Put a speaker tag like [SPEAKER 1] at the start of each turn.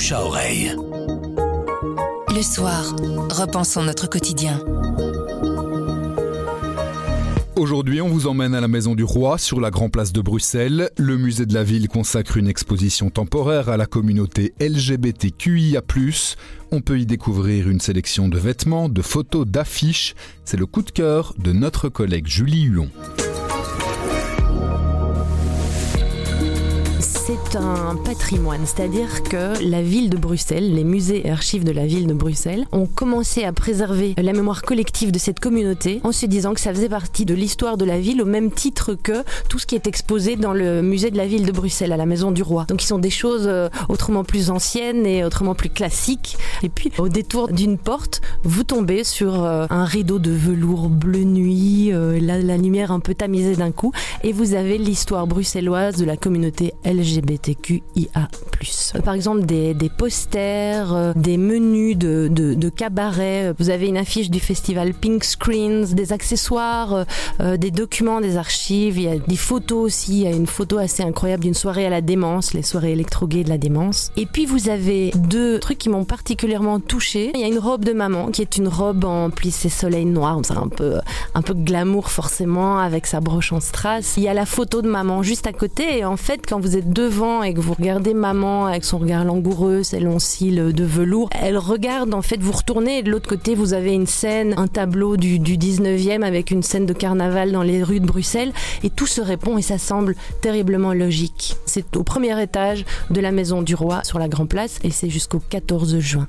[SPEAKER 1] bouche à oreille.
[SPEAKER 2] Le soir, repensons notre quotidien.
[SPEAKER 3] Aujourd'hui, on vous emmène à la Maison du Roi sur la Grand Place de Bruxelles. Le musée de la ville consacre une exposition temporaire à la communauté LGBTQIA+. On peut y découvrir une sélection de vêtements, de photos, d'affiches. C'est le coup de cœur de notre collègue Julie Huon.
[SPEAKER 4] C'est un patrimoine, c'est-à-dire que la ville de Bruxelles, les musées et archives de la ville de Bruxelles ont commencé à préserver la mémoire collective de cette communauté en se disant que ça faisait partie de l'histoire de la ville au même titre que tout ce qui est exposé dans le musée de la ville de Bruxelles à la Maison du Roi. Donc ils sont des choses euh, autrement plus anciennes et autrement plus classiques. Et puis au détour d'une porte, vous tombez sur euh, un rideau de velours bleu nuit, euh, la, la lumière un peu tamisée d'un coup, et vous avez l'histoire bruxelloise de la communauté LGBT LGBTQIA+. Par exemple, des, posters, euh, des menus de, de, cabaret. Vous avez une affiche du festival Pink Screens, des accessoires, euh, euh, des documents, des archives. Il y a des photos aussi. Il y a une photo assez incroyable d'une soirée à la démence, les soirées électro-gays de la démence. Et puis vous avez deux trucs qui m'ont particulièrement touché. Il y a une robe de maman qui est une robe en plissé soleil noir, un peu, un peu glamour forcément, avec sa broche en strass. Il y a la photo de maman juste à côté. Et en fait, quand vous êtes deux et que vous regardez maman avec son regard langoureux, ses longs cils de velours, elle regarde en fait, vous retournez et de l'autre côté vous avez une scène, un tableau du, du 19e avec une scène de carnaval dans les rues de Bruxelles et tout se répond et ça semble terriblement logique. C'est au premier étage de la maison du roi sur la Grand Place et c'est jusqu'au 14 juin.